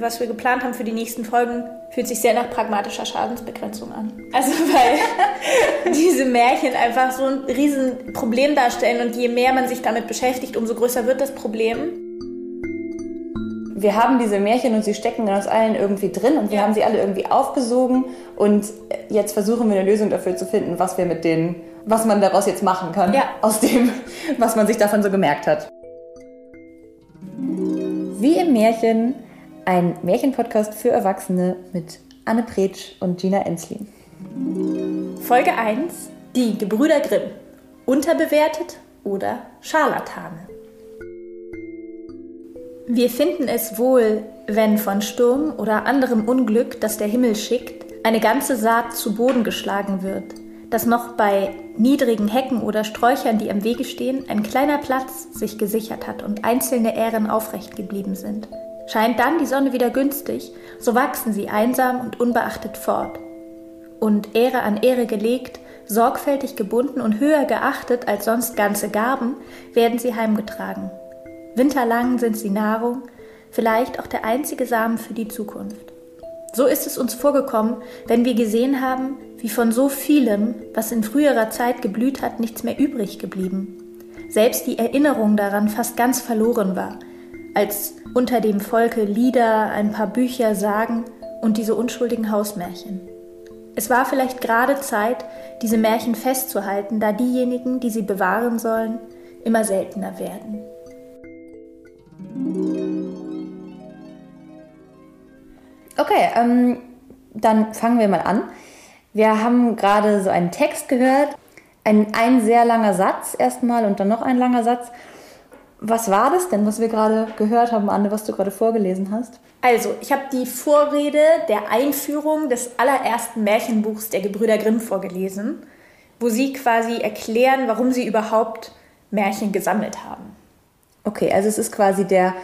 was wir geplant haben für die nächsten Folgen, fühlt sich sehr nach pragmatischer Schadensbegrenzung an. Also weil diese Märchen einfach so ein Riesenproblem darstellen und je mehr man sich damit beschäftigt, umso größer wird das Problem. Wir haben diese Märchen und sie stecken in uns allen irgendwie drin und wir ja. haben sie alle irgendwie aufgesogen und jetzt versuchen wir eine Lösung dafür zu finden, was wir mit denen, was man daraus jetzt machen kann, ja. aus dem, was man sich davon so gemerkt hat. Wie im Märchen, ein Märchenpodcast für Erwachsene mit Anne Pretsch und Gina Enslin. Folge 1: Die Gebrüder Grimm. Unterbewertet oder Scharlatane. Wir finden es wohl, wenn von Sturm oder anderem Unglück, das der Himmel schickt, eine ganze Saat zu Boden geschlagen wird, dass noch bei niedrigen Hecken oder Sträuchern, die am Wege stehen, ein kleiner Platz sich gesichert hat und einzelne Ähren aufrecht geblieben sind. Scheint dann die Sonne wieder günstig, so wachsen sie einsam und unbeachtet fort. Und Ähre an Ähre gelegt, sorgfältig gebunden und höher geachtet als sonst ganze Gaben, werden sie heimgetragen. Winterlang sind sie Nahrung, vielleicht auch der einzige Samen für die Zukunft. So ist es uns vorgekommen, wenn wir gesehen haben, wie von so vielem, was in früherer Zeit geblüht hat, nichts mehr übrig geblieben. Selbst die Erinnerung daran fast ganz verloren war, als unter dem Volke Lieder, ein paar Bücher, Sagen und diese unschuldigen Hausmärchen. Es war vielleicht gerade Zeit, diese Märchen festzuhalten, da diejenigen, die sie bewahren sollen, immer seltener werden. Okay, ähm, dann fangen wir mal an. Wir haben gerade so einen Text gehört, ein, ein sehr langer Satz erstmal und dann noch ein langer Satz. Was war das denn, was wir gerade gehört haben, Anne, was du gerade vorgelesen hast? Also, ich habe die Vorrede der Einführung des allerersten Märchenbuchs der Gebrüder Grimm vorgelesen, wo sie quasi erklären, warum sie überhaupt Märchen gesammelt haben. Okay, also es ist quasi der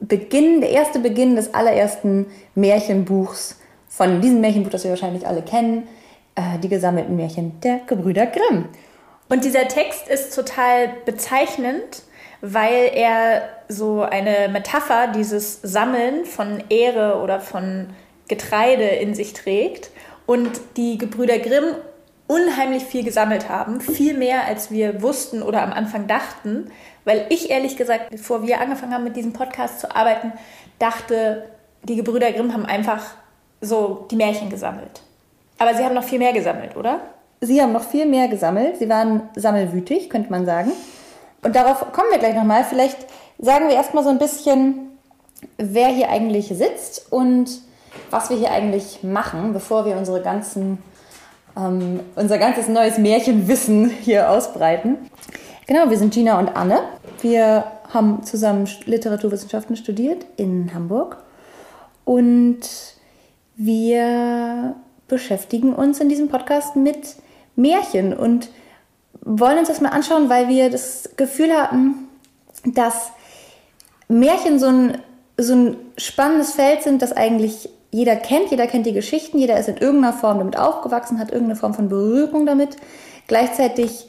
Beginn, der erste Beginn des allerersten Märchenbuchs von diesem Märchenbuch, das wir wahrscheinlich alle kennen, äh, die gesammelten Märchen der Gebrüder Grimm. Und dieser Text ist total bezeichnend, weil er so eine Metapher dieses Sammeln von Ehre oder von Getreide in sich trägt und die Gebrüder Grimm unheimlich viel gesammelt haben, viel mehr als wir wussten oder am Anfang dachten, weil ich ehrlich gesagt, bevor wir angefangen haben mit diesem Podcast zu arbeiten, dachte, die Gebrüder Grimm haben einfach so die Märchen gesammelt. Aber sie haben noch viel mehr gesammelt, oder? Sie haben noch viel mehr gesammelt. Sie waren sammelwütig, könnte man sagen. Und darauf kommen wir gleich nochmal. Vielleicht sagen wir erstmal so ein bisschen, wer hier eigentlich sitzt und was wir hier eigentlich machen, bevor wir unsere ganzen, ähm, unser ganzes neues Märchenwissen hier ausbreiten. Genau, wir sind Gina und Anne. Wir haben zusammen Literaturwissenschaften studiert in Hamburg und wir beschäftigen uns in diesem Podcast mit Märchen und wollen uns das mal anschauen, weil wir das Gefühl hatten, dass Märchen so ein, so ein spannendes Feld sind, das eigentlich jeder kennt. Jeder kennt die Geschichten, jeder ist in irgendeiner Form damit aufgewachsen, hat irgendeine Form von Berührung damit. Gleichzeitig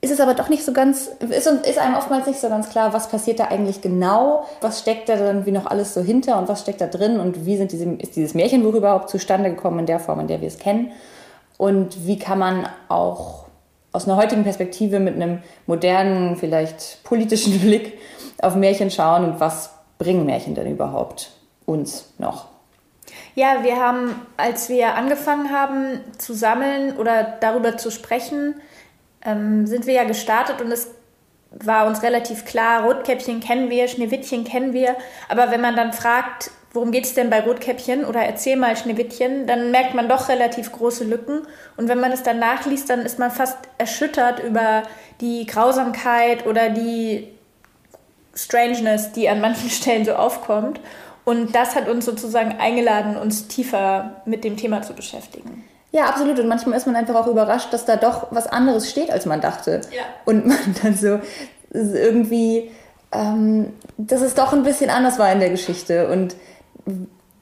ist es aber doch nicht so ganz, ist, ist einem oftmals nicht so ganz klar, was passiert da eigentlich genau, was steckt da dann wie noch alles so hinter und was steckt da drin und wie sind diese, ist dieses Märchenbuch überhaupt zustande gekommen in der Form, in der wir es kennen und wie kann man auch aus einer heutigen Perspektive mit einem modernen, vielleicht politischen Blick auf Märchen schauen und was bringen Märchen denn überhaupt uns noch? Ja, wir haben, als wir angefangen haben zu sammeln oder darüber zu sprechen, ähm, sind wir ja gestartet und es war uns relativ klar, Rotkäppchen kennen wir, Schneewittchen kennen wir. Aber wenn man dann fragt, worum geht es denn bei Rotkäppchen oder erzähl mal Schneewittchen, dann merkt man doch relativ große Lücken. Und wenn man es dann nachliest, dann ist man fast erschüttert über die Grausamkeit oder die Strangeness, die an manchen Stellen so aufkommt. Und das hat uns sozusagen eingeladen, uns tiefer mit dem Thema zu beschäftigen. Ja, absolut. Und manchmal ist man einfach auch überrascht, dass da doch was anderes steht, als man dachte. Ja. Und man dann so irgendwie, ähm, dass es doch ein bisschen anders war in der Geschichte. Und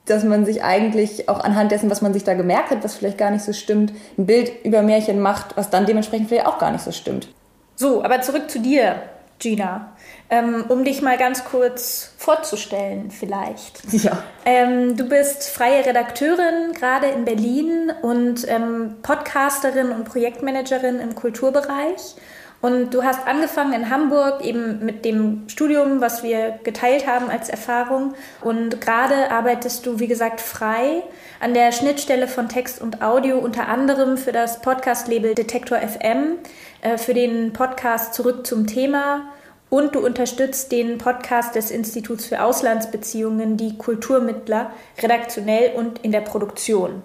dass man sich eigentlich auch anhand dessen, was man sich da gemerkt hat, was vielleicht gar nicht so stimmt, ein Bild über Märchen macht, was dann dementsprechend vielleicht auch gar nicht so stimmt. So, aber zurück zu dir. Gina. Ähm, um dich mal ganz kurz vorzustellen, vielleicht. Ja. Ähm, du bist freie Redakteurin, gerade in Berlin und ähm, Podcasterin und Projektmanagerin im Kulturbereich. Und du hast angefangen in Hamburg eben mit dem Studium, was wir geteilt haben als Erfahrung. Und gerade arbeitest du, wie gesagt, frei an der Schnittstelle von Text und Audio, unter anderem für das Podcast-Label Detektor FM, äh, für den Podcast Zurück zum Thema. Und du unterstützt den Podcast des Instituts für Auslandsbeziehungen, die Kulturmittler, redaktionell und in der Produktion.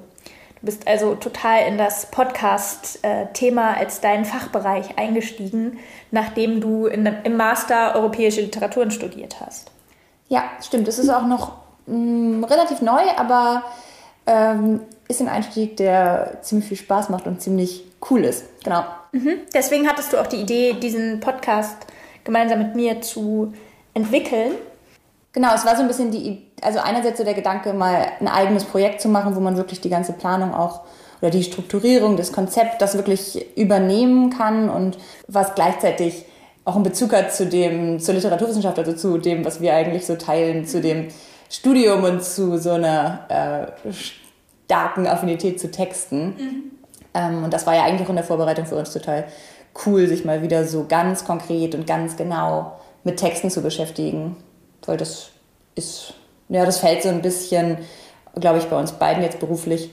Du bist also total in das Podcast-Thema als deinen Fachbereich eingestiegen, nachdem du in, im Master Europäische Literaturen studiert hast. Ja, stimmt. Es ist auch noch mh, mm, relativ neu, aber ähm, ist ein Einstieg, der ziemlich viel Spaß macht und ziemlich cool ist. Genau. Mhm. Deswegen hattest du auch die Idee, diesen Podcast gemeinsam mit mir zu entwickeln. Genau, es war so ein bisschen die, also einerseits so der Gedanke, mal ein eigenes Projekt zu machen, wo man wirklich die ganze Planung auch oder die Strukturierung, das Konzept, das wirklich übernehmen kann und was gleichzeitig auch einen Bezug hat zu dem, zur Literaturwissenschaft, also zu dem, was wir eigentlich so teilen, zu dem Studium und zu so einer äh, starken Affinität zu Texten. Mhm. Ähm, und das war ja eigentlich auch in der Vorbereitung für uns total cool, sich mal wieder so ganz konkret und ganz genau mit Texten zu beschäftigen weil das ist, ja, das fällt so ein bisschen, glaube ich, bei uns beiden jetzt beruflich,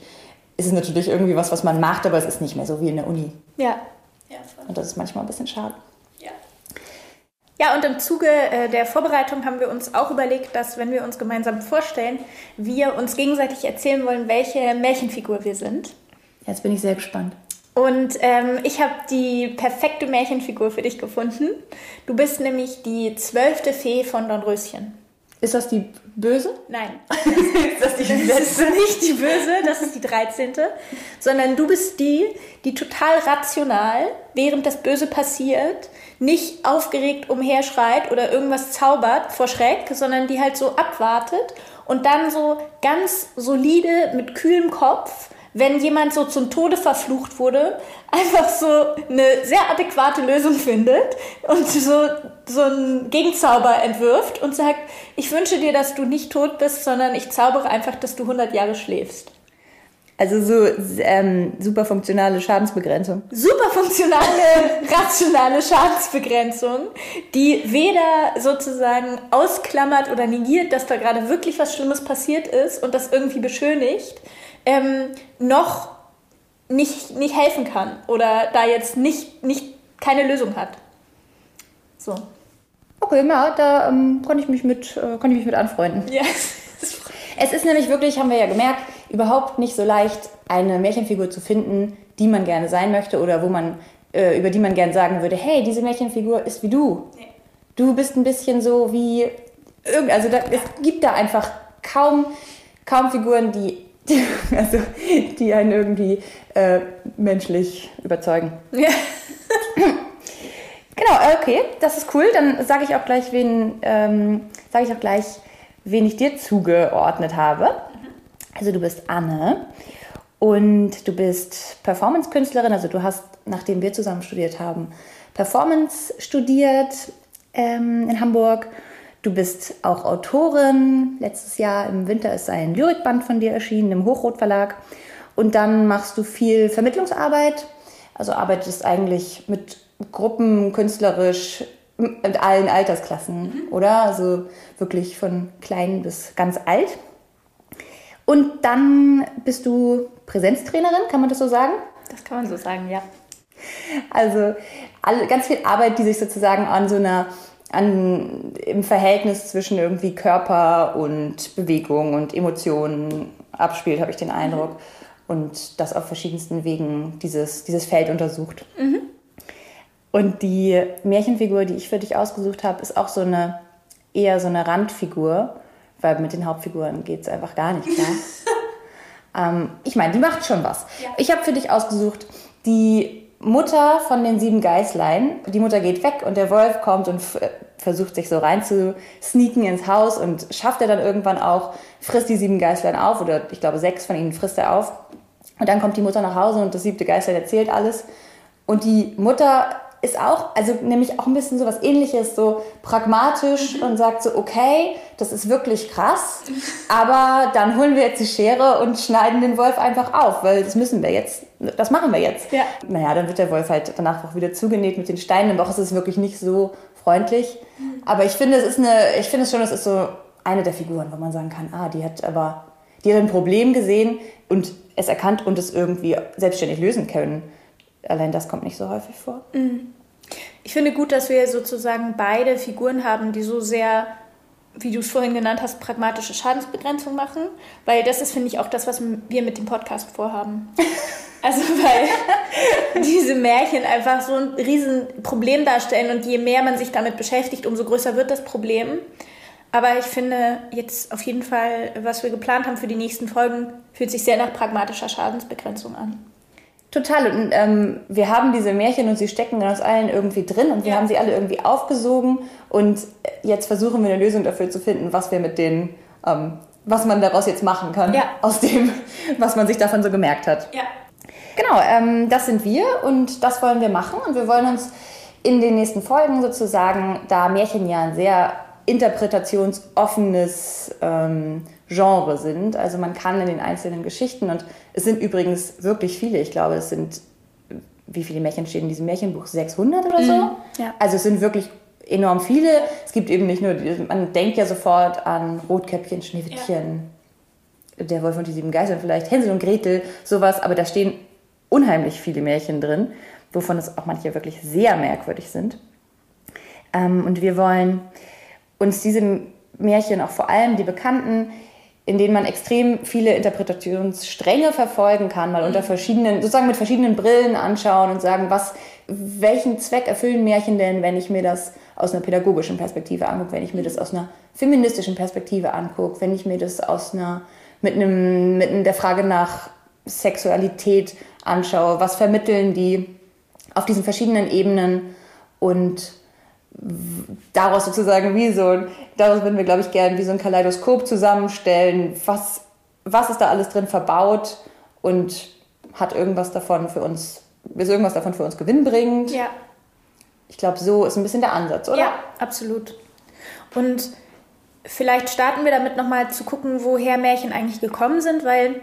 ist es natürlich irgendwie was, was man macht, aber es ist nicht mehr so wie in der Uni. Ja. ja und das ist manchmal ein bisschen schade. Ja. Ja, und im Zuge äh, der Vorbereitung haben wir uns auch überlegt, dass, wenn wir uns gemeinsam vorstellen, wir uns gegenseitig erzählen wollen, welche Märchenfigur wir sind. Jetzt bin ich sehr gespannt. Und ähm, ich habe die perfekte Märchenfigur für dich gefunden. Du bist nämlich die zwölfte Fee von Dornröschen. Ist das die böse? Nein. ist das, die das ist nicht die böse, das ist die 13. Sondern du bist die, die total rational, während das Böse passiert, nicht aufgeregt umherschreit oder irgendwas zaubert vor Schreck, sondern die halt so abwartet und dann so ganz solide mit kühlem Kopf wenn jemand so zum Tode verflucht wurde, einfach so eine sehr adäquate Lösung findet und so, so einen Gegenzauber entwirft und sagt, ich wünsche dir, dass du nicht tot bist, sondern ich zaubere einfach, dass du 100 Jahre schläfst. Also so ähm, super funktionale Schadensbegrenzung. Super funktionale, rationale Schadensbegrenzung, die weder sozusagen ausklammert oder negiert, dass da gerade wirklich was Schlimmes passiert ist und das irgendwie beschönigt, ähm, noch nicht, nicht helfen kann oder da jetzt nicht, nicht keine Lösung hat. So. Okay, ja, da ähm, konnte ich mich mit, äh, konnte ich mich mit anfreunden. Ja. es ist nämlich wirklich, haben wir ja gemerkt, überhaupt nicht so leicht, eine Märchenfigur zu finden, die man gerne sein möchte oder wo man, äh, über die man gerne sagen würde, hey, diese Märchenfigur ist wie du. Nee. Du bist ein bisschen so wie, also da, es gibt da einfach kaum, kaum Figuren, die also die einen irgendwie äh, menschlich überzeugen. Ja. genau, okay, das ist cool. Dann sage ich auch gleich, wen ähm, sage ich auch gleich, wen ich dir zugeordnet habe. Also du bist Anne und du bist Performance-Künstlerin. Also du hast, nachdem wir zusammen studiert haben, Performance studiert ähm, in Hamburg Du bist auch Autorin. Letztes Jahr im Winter ist ein Lyrikband von dir erschienen im Hochrot Verlag. Und dann machst du viel Vermittlungsarbeit. Also arbeitest eigentlich mit Gruppen künstlerisch mit allen Altersklassen, mhm. oder? Also wirklich von klein bis ganz alt. Und dann bist du Präsenztrainerin, kann man das so sagen? Das kann man so sagen, ja. Also alle, ganz viel Arbeit, die sich sozusagen an so einer an, im Verhältnis zwischen irgendwie Körper und Bewegung und Emotionen abspielt, habe ich den Eindruck. Mhm. Und das auf verschiedensten Wegen dieses, dieses Feld untersucht. Mhm. Und die Märchenfigur, die ich für dich ausgesucht habe, ist auch so eine eher so eine Randfigur, weil mit den Hauptfiguren geht es einfach gar nicht klar. ähm, ich meine, die macht schon was. Ja. Ich habe für dich ausgesucht die Mutter von den sieben Geißlein, die Mutter geht weg und der Wolf kommt und versucht sich so rein zu sneaken ins Haus und schafft er dann irgendwann auch, frisst die sieben Geißlein auf oder ich glaube sechs von ihnen frisst er auf. Und dann kommt die Mutter nach Hause und das siebte Geißlein erzählt alles. Und die Mutter ist auch, also nämlich auch ein bisschen so was ähnliches, so pragmatisch mhm. und sagt so, okay, das ist wirklich krass, aber dann holen wir jetzt die Schere und schneiden den Wolf einfach auf, weil das müssen wir jetzt, das machen wir jetzt. Ja. Naja, dann wird der Wolf halt danach auch wieder zugenäht mit den Steinen, doch ist es wirklich nicht so freundlich. Mhm. Aber ich finde, es ist eine, ich finde es schon, es ist so eine der Figuren, wo man sagen kann, ah, die hat aber, die hat ein Problem gesehen und es erkannt und es irgendwie selbstständig lösen können. Allein das kommt nicht so häufig vor. Mhm. Ich finde gut, dass wir sozusagen beide Figuren haben, die so sehr, wie du es vorhin genannt hast, pragmatische Schadensbegrenzung machen, weil das ist, finde ich, auch das, was wir mit dem Podcast vorhaben. Also weil diese Märchen einfach so ein Riesenproblem darstellen und je mehr man sich damit beschäftigt, umso größer wird das Problem. Aber ich finde jetzt auf jeden Fall, was wir geplant haben für die nächsten Folgen, fühlt sich sehr nach pragmatischer Schadensbegrenzung an. Total. Und ähm, wir haben diese Märchen und sie stecken in uns allen irgendwie drin und wir ja. haben sie alle irgendwie aufgesogen und jetzt versuchen wir eine Lösung dafür zu finden, was wir mit denen, ähm, was man daraus jetzt machen kann, ja. aus dem, was man sich davon so gemerkt hat. Ja. Genau, ähm, das sind wir und das wollen wir machen und wir wollen uns in den nächsten Folgen sozusagen, da Märchen ja ein sehr interpretationsoffenes ähm, Genre sind. Also man kann in den einzelnen Geschichten, und es sind übrigens wirklich viele, ich glaube, es sind, wie viele Märchen stehen in diesem Märchenbuch? 600 oder so? Mhm, ja. Also es sind wirklich enorm viele. Es gibt eben nicht nur, man denkt ja sofort an Rotkäppchen, Schneewittchen, ja. der Wolf und die sieben Geister, vielleicht Hänsel und Gretel, sowas, aber da stehen unheimlich viele Märchen drin, wovon es auch manche wirklich sehr merkwürdig sind. Ähm, und wir wollen uns diese Märchen, auch vor allem die bekannten, in denen man extrem viele Interpretationsstränge verfolgen kann, mal unter verschiedenen, sozusagen mit verschiedenen Brillen anschauen und sagen, was, welchen Zweck erfüllen Märchen denn, wenn ich mir das aus einer pädagogischen Perspektive angucke, wenn ich mir das aus einer feministischen Perspektive angucke, wenn ich mir das aus einer, mit einem, mit der Frage nach Sexualität anschaue, was vermitteln die auf diesen verschiedenen Ebenen und daraus sozusagen wie so, daraus würden wir, glaube ich, gerne wie so ein Kaleidoskop zusammenstellen. Was, was ist da alles drin verbaut und hat irgendwas davon für uns, ist irgendwas davon für uns gewinnbringend? Ja. Ich glaube, so ist ein bisschen der Ansatz, oder? Ja, absolut. Und vielleicht starten wir damit nochmal zu gucken, woher Märchen eigentlich gekommen sind, weil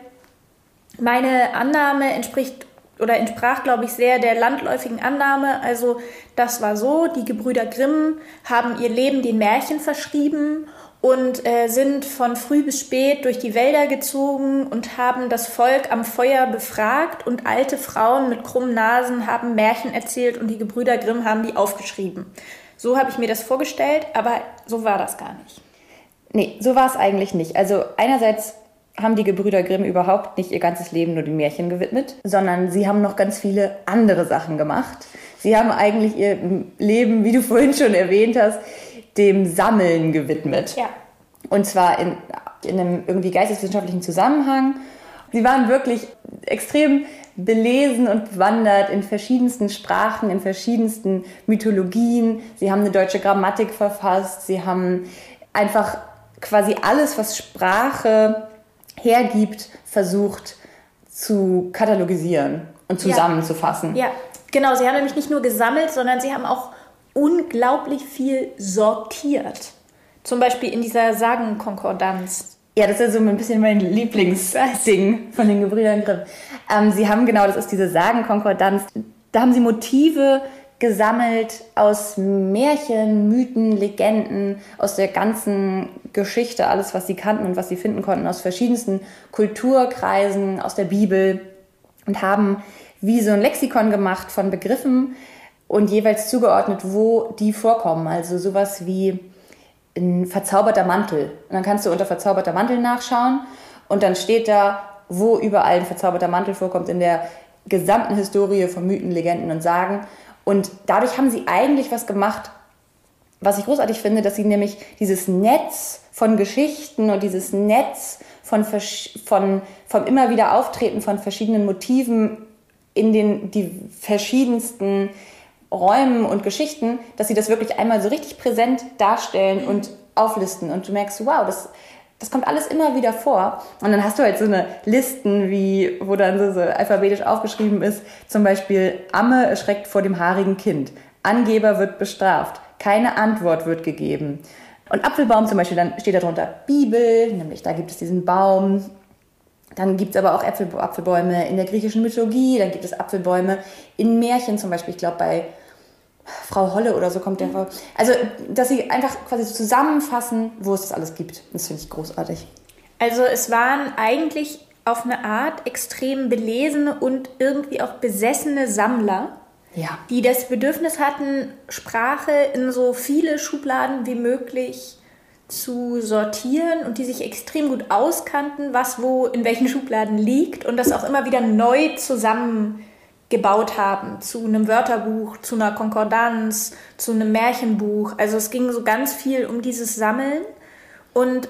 meine Annahme entspricht oder entsprach, glaube ich, sehr der landläufigen Annahme. Also das war so, die Gebrüder Grimm haben ihr Leben den Märchen verschrieben und äh, sind von früh bis spät durch die Wälder gezogen und haben das Volk am Feuer befragt und alte Frauen mit krummen Nasen haben Märchen erzählt und die Gebrüder Grimm haben die aufgeschrieben. So habe ich mir das vorgestellt, aber so war das gar nicht. Nee, so war es eigentlich nicht. Also einerseits haben die Gebrüder Grimm überhaupt nicht ihr ganzes Leben nur den Märchen gewidmet, sondern sie haben noch ganz viele andere Sachen gemacht. Sie haben eigentlich ihr Leben, wie du vorhin schon erwähnt hast, dem Sammeln gewidmet. Ja. Und zwar in, in einem irgendwie geisteswissenschaftlichen Zusammenhang. Sie waren wirklich extrem belesen und bewandert in verschiedensten Sprachen, in verschiedensten Mythologien. Sie haben eine deutsche Grammatik verfasst. Sie haben einfach quasi alles, was Sprache hergibt, versucht zu katalogisieren und zusammenzufassen. Ja. ja, genau. Sie haben nämlich nicht nur gesammelt, sondern sie haben auch unglaublich viel sortiert. Zum Beispiel in dieser Sagenkonkordanz. Ja, das ist so ein bisschen mein Lieblingsding von den Gebrüdern Grimm. Ähm, sie haben genau, das ist diese Sagenkonkordanz. Da haben sie Motive gesammelt aus Märchen, Mythen, Legenden, aus der ganzen Geschichte, alles, was sie kannten und was sie finden konnten, aus verschiedensten Kulturkreisen, aus der Bibel und haben wie so ein Lexikon gemacht von Begriffen und jeweils zugeordnet, wo die vorkommen. Also sowas wie ein verzauberter Mantel. Und dann kannst du unter verzauberter Mantel nachschauen und dann steht da, wo überall ein verzauberter Mantel vorkommt in der gesamten Historie von Mythen, Legenden und Sagen. Und dadurch haben sie eigentlich was gemacht, was ich großartig finde, dass sie nämlich dieses Netz von Geschichten und dieses Netz von, von, vom immer wieder Auftreten von verschiedenen Motiven in den die verschiedensten Räumen und Geschichten, dass sie das wirklich einmal so richtig präsent darstellen und auflisten. Und du merkst, wow, das das kommt alles immer wieder vor. Und dann hast du halt so eine Listen, wie, wo dann so, so alphabetisch aufgeschrieben ist, zum Beispiel Amme erschreckt vor dem haarigen Kind. Angeber wird bestraft. Keine Antwort wird gegeben. Und Apfelbaum zum Beispiel, dann steht darunter Bibel, nämlich da gibt es diesen Baum. Dann gibt es aber auch Äpfel, Apfelbäume in der griechischen Mythologie, dann gibt es Apfelbäume in Märchen zum Beispiel. Ich glaube, bei Frau Holle oder so kommt der vor. Also, dass sie einfach quasi zusammenfassen, wo es das alles gibt. Das finde ich großartig. Also, es waren eigentlich auf eine Art extrem belesene und irgendwie auch besessene Sammler, ja. die das Bedürfnis hatten, Sprache in so viele Schubladen wie möglich zu sortieren und die sich extrem gut auskannten, was wo in welchen Schubladen liegt und das auch immer wieder neu zusammengebaut haben zu einem Wörterbuch, zu einer Konkordanz, zu einem Märchenbuch. Also es ging so ganz viel um dieses Sammeln und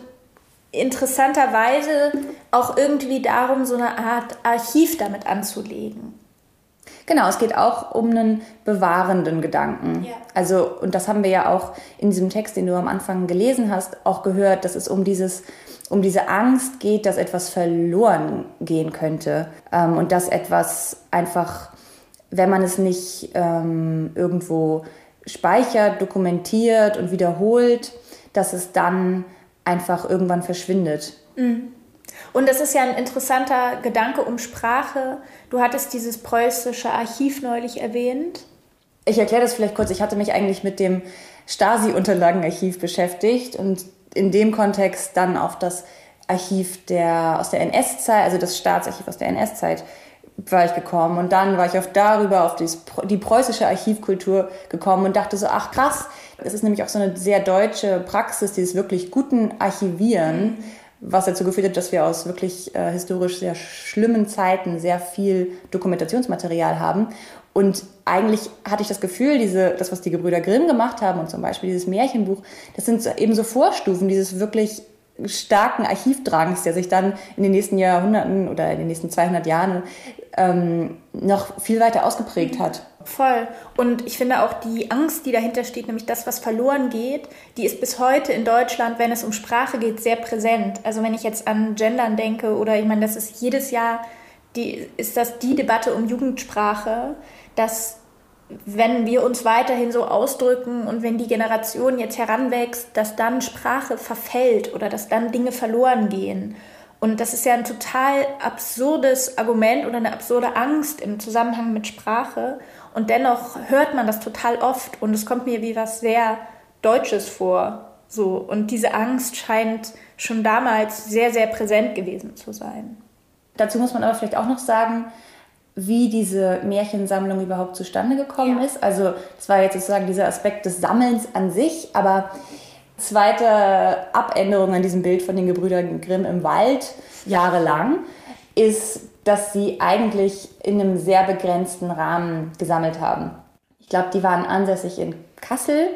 interessanterweise auch irgendwie darum, so eine Art Archiv damit anzulegen. Genau, es geht auch um einen bewahrenden Gedanken. Ja. Also, und das haben wir ja auch in diesem Text, den du am Anfang gelesen hast, auch gehört, dass es um dieses, um diese Angst geht, dass etwas verloren gehen könnte. Ähm, und dass etwas einfach, wenn man es nicht ähm, irgendwo speichert, dokumentiert und wiederholt, dass es dann einfach irgendwann verschwindet. Mhm. Und das ist ja ein interessanter Gedanke um Sprache. Du hattest dieses preußische Archiv neulich erwähnt. Ich erkläre das vielleicht kurz. Ich hatte mich eigentlich mit dem Stasi-Unterlagenarchiv beschäftigt und in dem Kontext dann auf das Archiv der, aus der NS-Zeit, also das Staatsarchiv aus der NS-Zeit, war ich gekommen. Und dann war ich auf darüber, auf dies, die preußische Archivkultur gekommen und dachte so, ach krass, das ist nämlich auch so eine sehr deutsche Praxis, dieses wirklich guten Archivieren. Mhm was dazu geführt hat, dass wir aus wirklich äh, historisch sehr schlimmen Zeiten sehr viel Dokumentationsmaterial haben. Und eigentlich hatte ich das Gefühl, diese, das, was die Gebrüder Grimm gemacht haben und zum Beispiel dieses Märchenbuch, das sind eben so Vorstufen dieses wirklich starken Archivdrangs, der sich dann in den nächsten Jahrhunderten oder in den nächsten 200 Jahren ähm, noch viel weiter ausgeprägt hat. Voll. Und ich finde auch die Angst, die dahinter steht, nämlich das, was verloren geht, die ist bis heute in Deutschland, wenn es um Sprache geht, sehr präsent. Also wenn ich jetzt an Gendern denke oder ich meine, das ist jedes Jahr, die, ist das die Debatte um Jugendsprache, dass wenn wir uns weiterhin so ausdrücken und wenn die Generation jetzt heranwächst, dass dann Sprache verfällt oder dass dann Dinge verloren gehen. Und das ist ja ein total absurdes Argument oder eine absurde Angst im Zusammenhang mit Sprache. Und dennoch hört man das total oft und es kommt mir wie was sehr Deutsches vor. So. Und diese Angst scheint schon damals sehr, sehr präsent gewesen zu sein. Dazu muss man aber vielleicht auch noch sagen, wie diese Märchensammlung überhaupt zustande gekommen ja. ist. Also das war jetzt sozusagen dieser Aspekt des Sammelns an sich, aber zweite Abänderung an diesem Bild von den Gebrüdern Grimm im Wald jahrelang ist, dass sie eigentlich in einem sehr begrenzten Rahmen gesammelt haben. Ich glaube, die waren ansässig in Kassel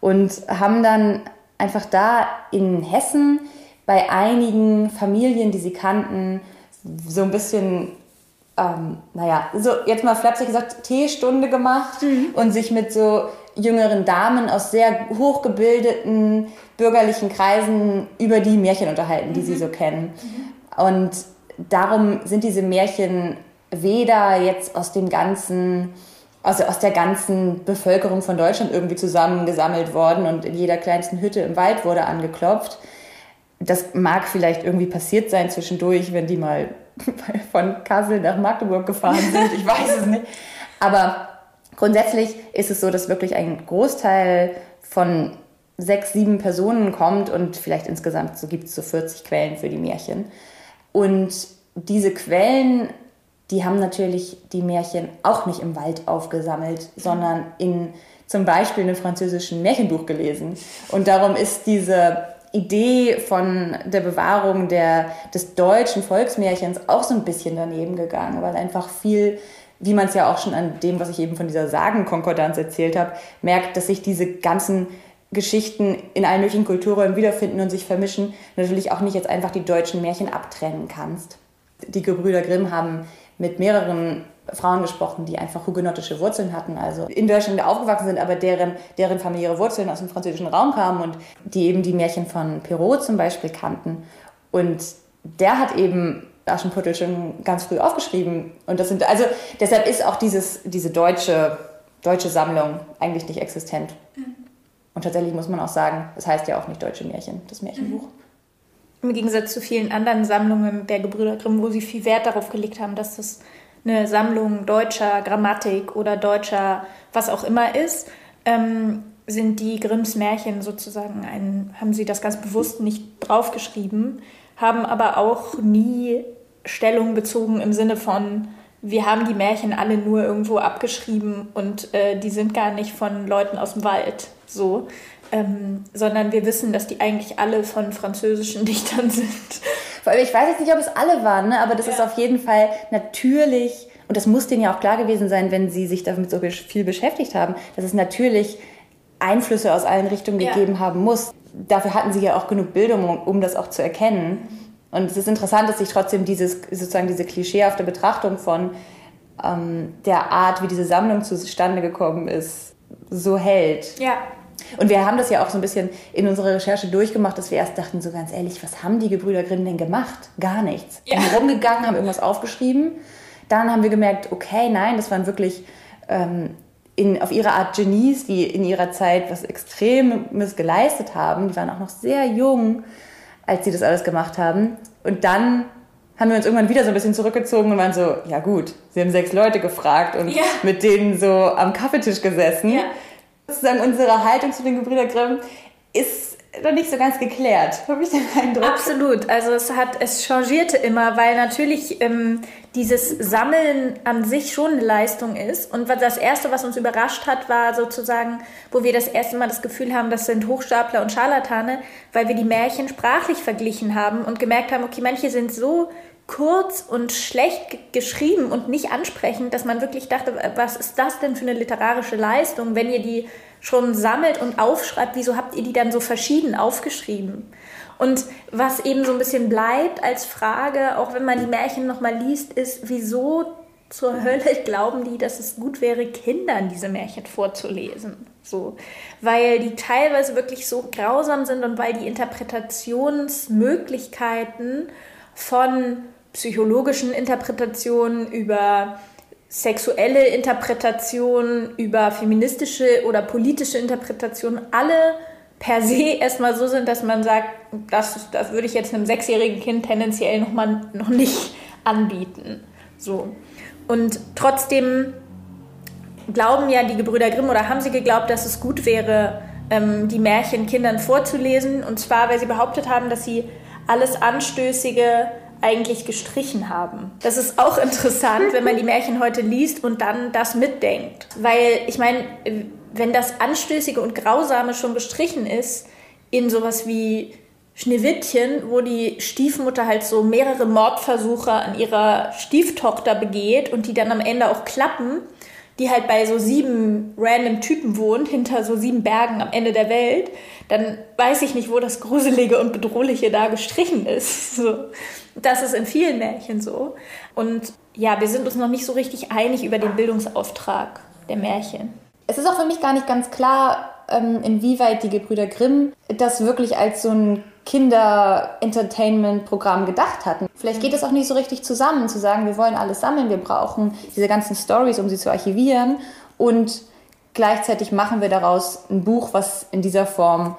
und haben dann einfach da in Hessen bei einigen Familien, die sie kannten, so ein bisschen ähm, naja, so jetzt mal flapsig gesagt, Teestunde gemacht mhm. und sich mit so jüngeren Damen aus sehr hochgebildeten bürgerlichen Kreisen über die Märchen unterhalten, die mhm. sie so kennen. Mhm. Und darum sind diese Märchen weder jetzt aus dem ganzen also aus der ganzen Bevölkerung von Deutschland irgendwie zusammengesammelt worden und in jeder kleinsten Hütte im Wald wurde angeklopft. Das mag vielleicht irgendwie passiert sein zwischendurch, wenn die mal von Kassel nach Magdeburg gefahren sind. Ich weiß es nicht. Aber grundsätzlich ist es so, dass wirklich ein Großteil von sechs, sieben Personen kommt und vielleicht insgesamt so gibt es so 40 Quellen für die Märchen. Und diese Quellen, die haben natürlich die Märchen auch nicht im Wald aufgesammelt, sondern in zum Beispiel einem französischen Märchenbuch gelesen. Und darum ist diese Idee von der Bewahrung der, des deutschen Volksmärchens auch so ein bisschen daneben gegangen, weil einfach viel, wie man es ja auch schon an dem, was ich eben von dieser Sagenkonkordanz erzählt habe, merkt, dass sich diese ganzen Geschichten in allen möglichen Kulturräumen wiederfinden und sich vermischen, natürlich auch nicht jetzt einfach die deutschen Märchen abtrennen kannst. Die Gebrüder Grimm haben mit mehreren Frauen gesprochen, die einfach hugenottische Wurzeln hatten, also in Deutschland aufgewachsen sind, aber deren, deren familiäre Wurzeln aus dem französischen Raum kamen und die eben die Märchen von Perrault zum Beispiel kannten. Und der hat eben Aschenputtel schon ganz früh aufgeschrieben. Und das sind, also deshalb ist auch dieses, diese deutsche, deutsche Sammlung eigentlich nicht existent. Mhm. Und tatsächlich muss man auch sagen, es das heißt ja auch nicht Deutsche Märchen, das Märchenbuch. Mhm. Im Gegensatz zu vielen anderen Sammlungen der Gebrüder Grimm, wo sie viel Wert darauf gelegt haben, dass das eine Sammlung deutscher Grammatik oder deutscher was auch immer ist, ähm, sind die Grimms Märchen sozusagen ein, haben sie das ganz bewusst nicht draufgeschrieben, haben aber auch nie Stellung bezogen im Sinne von, wir haben die Märchen alle nur irgendwo abgeschrieben und äh, die sind gar nicht von Leuten aus dem Wald so, ähm, sondern wir wissen, dass die eigentlich alle von französischen Dichtern sind. Vor allem, ich weiß jetzt nicht, ob es alle waren, ne? aber das ja. ist auf jeden Fall natürlich, und das muss denen ja auch klar gewesen sein, wenn sie sich damit so viel beschäftigt haben, dass es natürlich Einflüsse aus allen Richtungen ja. gegeben haben muss. Dafür hatten sie ja auch genug Bildung, um, das auch zu erkennen. Und es ist interessant, dass sich trotzdem dieses, sozusagen diese klischeehafte Betrachtung von ähm, der Art, wie diese Sammlung zustande gekommen ist, so hält. Ja. Und wir haben das ja auch so ein bisschen in unserer Recherche durchgemacht, dass wir erst dachten, so ganz ehrlich, was haben die Gebrüder Grimm denn gemacht? Gar nichts. Ja. Sind rumgegangen, haben irgendwas aufgeschrieben. Dann haben wir gemerkt, okay, nein, das waren wirklich ähm, in, auf ihre Art Genies, die in ihrer Zeit was Extremes geleistet haben. Die waren auch noch sehr jung, als sie das alles gemacht haben. Und dann haben wir uns irgendwann wieder so ein bisschen zurückgezogen und waren so, ja gut, sie haben sechs Leute gefragt und ja. mit denen so am Kaffeetisch gesessen. Ja sozusagen unsere Haltung zu den Gebrüder Grimm ist noch nicht so ganz geklärt, habe ich den Eindruck. Absolut. Also es hat, es changierte immer, weil natürlich ähm, dieses Sammeln an sich schon eine Leistung ist. Und das erste, was uns überrascht hat, war sozusagen, wo wir das erste Mal das Gefühl haben, das sind Hochstapler und Scharlatane, weil wir die Märchen sprachlich verglichen haben und gemerkt haben, okay, manche sind so kurz und schlecht geschrieben und nicht ansprechend, dass man wirklich dachte, was ist das denn für eine literarische Leistung, wenn ihr die schon sammelt und aufschreibt, wieso habt ihr die dann so verschieden aufgeschrieben? Und was eben so ein bisschen bleibt als Frage, auch wenn man die Märchen nochmal liest, ist, wieso zur Hölle glauben die, dass es gut wäre, Kindern diese Märchen vorzulesen? So, weil die teilweise wirklich so grausam sind und weil die Interpretationsmöglichkeiten von psychologischen Interpretationen, über sexuelle Interpretationen, über feministische oder politische Interpretationen alle per se erstmal so sind, dass man sagt, das, das würde ich jetzt einem sechsjährigen Kind tendenziell noch, mal, noch nicht anbieten. So. Und trotzdem glauben ja die Gebrüder Grimm oder haben sie geglaubt, dass es gut wäre, ähm, die Märchen Kindern vorzulesen. Und zwar, weil sie behauptet haben, dass sie alles Anstößige eigentlich gestrichen haben. Das ist auch interessant, wenn man die Märchen heute liest und dann das mitdenkt. Weil ich meine, wenn das Anstößige und Grausame schon gestrichen ist, in sowas wie Schneewittchen, wo die Stiefmutter halt so mehrere Mordversuche an ihrer Stieftochter begeht und die dann am Ende auch klappen, die halt bei so sieben random Typen wohnt, hinter so sieben Bergen am Ende der Welt, dann weiß ich nicht, wo das Gruselige und Bedrohliche da gestrichen ist. So. Das ist in vielen Märchen so. Und ja, wir sind uns noch nicht so richtig einig über den Bildungsauftrag der Märchen. Es ist auch für mich gar nicht ganz klar, ähm, inwieweit die Gebrüder Grimm das wirklich als so ein Kinder-Entertainment-Programm gedacht hatten. Vielleicht geht es auch nicht so richtig zusammen, zu sagen, wir wollen alles sammeln, wir brauchen diese ganzen Stories, um sie zu archivieren und gleichzeitig machen wir daraus ein Buch, was in dieser Form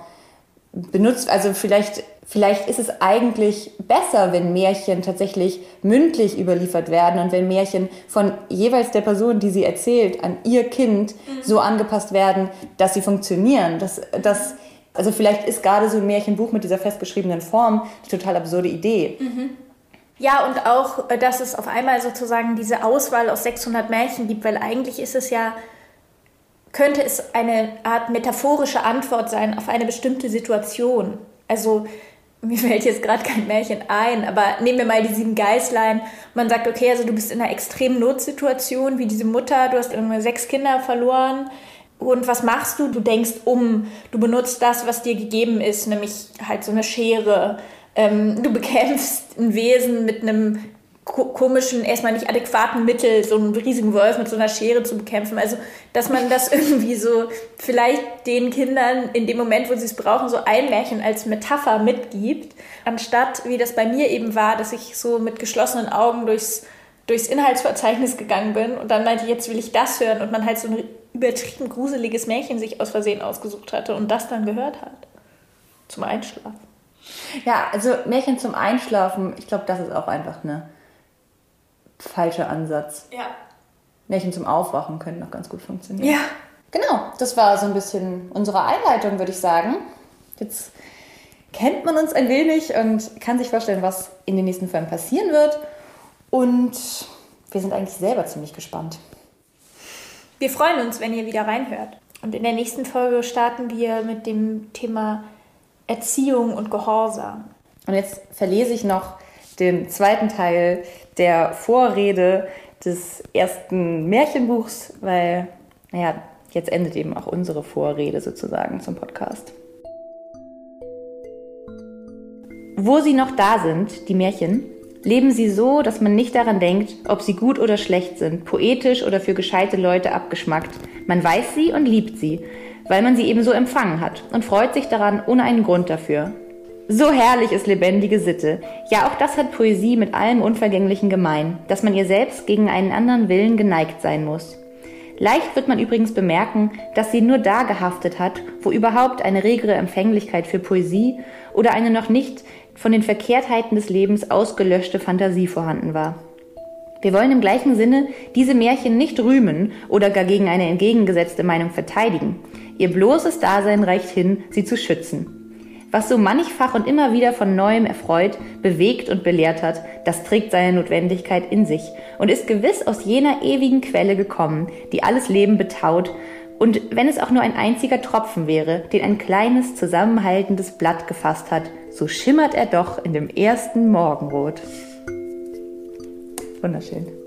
benutzt. Also vielleicht, vielleicht ist es eigentlich besser, wenn Märchen tatsächlich mündlich überliefert werden und wenn Märchen von jeweils der Person, die sie erzählt, an ihr Kind mhm. so angepasst werden, dass sie funktionieren. Dass, dass, also vielleicht ist gerade so ein Märchenbuch mit dieser festgeschriebenen Form die total absurde Idee. Mhm. Ja, und auch, äh, dass es auf einmal sozusagen diese Auswahl aus 600 Märchen gibt, weil eigentlich ist es ja könnte es eine Art metaphorische Antwort sein auf eine bestimmte Situation. Also mir fällt jetzt gerade kein Märchen ein, aber nehmen wir mal die sieben Geißlein. Man sagt, okay, also du bist in einer extremen Notsituation, wie diese Mutter, du hast irgendwie sechs Kinder verloren. Und was machst du? Du denkst um, du benutzt das, was dir gegeben ist, nämlich halt so eine Schere. Ähm, du bekämpfst ein Wesen mit einem komischen, erstmal nicht adäquaten Mittel, so einen riesigen Wolf mit so einer Schere zu bekämpfen. Also, dass man das irgendwie so vielleicht den Kindern in dem Moment, wo sie es brauchen, so ein Märchen als Metapher mitgibt, anstatt, wie das bei mir eben war, dass ich so mit geschlossenen Augen durchs, durchs Inhaltsverzeichnis gegangen bin und dann meinte, jetzt will ich das hören und man halt so ein übertrieben gruseliges Märchen sich aus Versehen ausgesucht hatte und das dann gehört hat. Zum Einschlafen. Ja, also Märchen zum Einschlafen, ich glaube, das ist auch einfach eine falscher Ansatz. Ja. Märchen zum Aufwachen können noch ganz gut funktionieren. Ja. Genau, das war so ein bisschen unsere Einleitung, würde ich sagen. Jetzt kennt man uns ein wenig und kann sich vorstellen, was in den nächsten Folgen passieren wird. Und wir sind eigentlich selber ziemlich gespannt. Wir freuen uns, wenn ihr wieder reinhört. Und in der nächsten Folge starten wir mit dem Thema Erziehung und Gehorsam. Und jetzt verlese ich noch den zweiten Teil der Vorrede des ersten Märchenbuchs, weil, naja, jetzt endet eben auch unsere Vorrede sozusagen zum Podcast. Wo sie noch da sind, die Märchen, leben sie so, dass man nicht daran denkt, ob sie gut oder schlecht sind, poetisch oder für gescheite Leute abgeschmackt. Man weiß sie und liebt sie, weil man sie eben so empfangen hat und freut sich daran ohne einen Grund dafür. So herrlich ist lebendige Sitte. Ja, auch das hat Poesie mit allem Unvergänglichen gemein, dass man ihr selbst gegen einen anderen Willen geneigt sein muss. Leicht wird man übrigens bemerken, dass sie nur da gehaftet hat, wo überhaupt eine regere Empfänglichkeit für Poesie oder eine noch nicht von den Verkehrtheiten des Lebens ausgelöschte Fantasie vorhanden war. Wir wollen im gleichen Sinne diese Märchen nicht rühmen oder gar gegen eine entgegengesetzte Meinung verteidigen. Ihr bloßes Dasein reicht hin, sie zu schützen. Was so mannigfach und immer wieder von neuem erfreut, bewegt und belehrt hat, das trägt seine Notwendigkeit in sich und ist gewiss aus jener ewigen Quelle gekommen, die alles Leben betaut, und wenn es auch nur ein einziger Tropfen wäre, den ein kleines, zusammenhaltendes Blatt gefasst hat, so schimmert er doch in dem ersten Morgenrot. Wunderschön.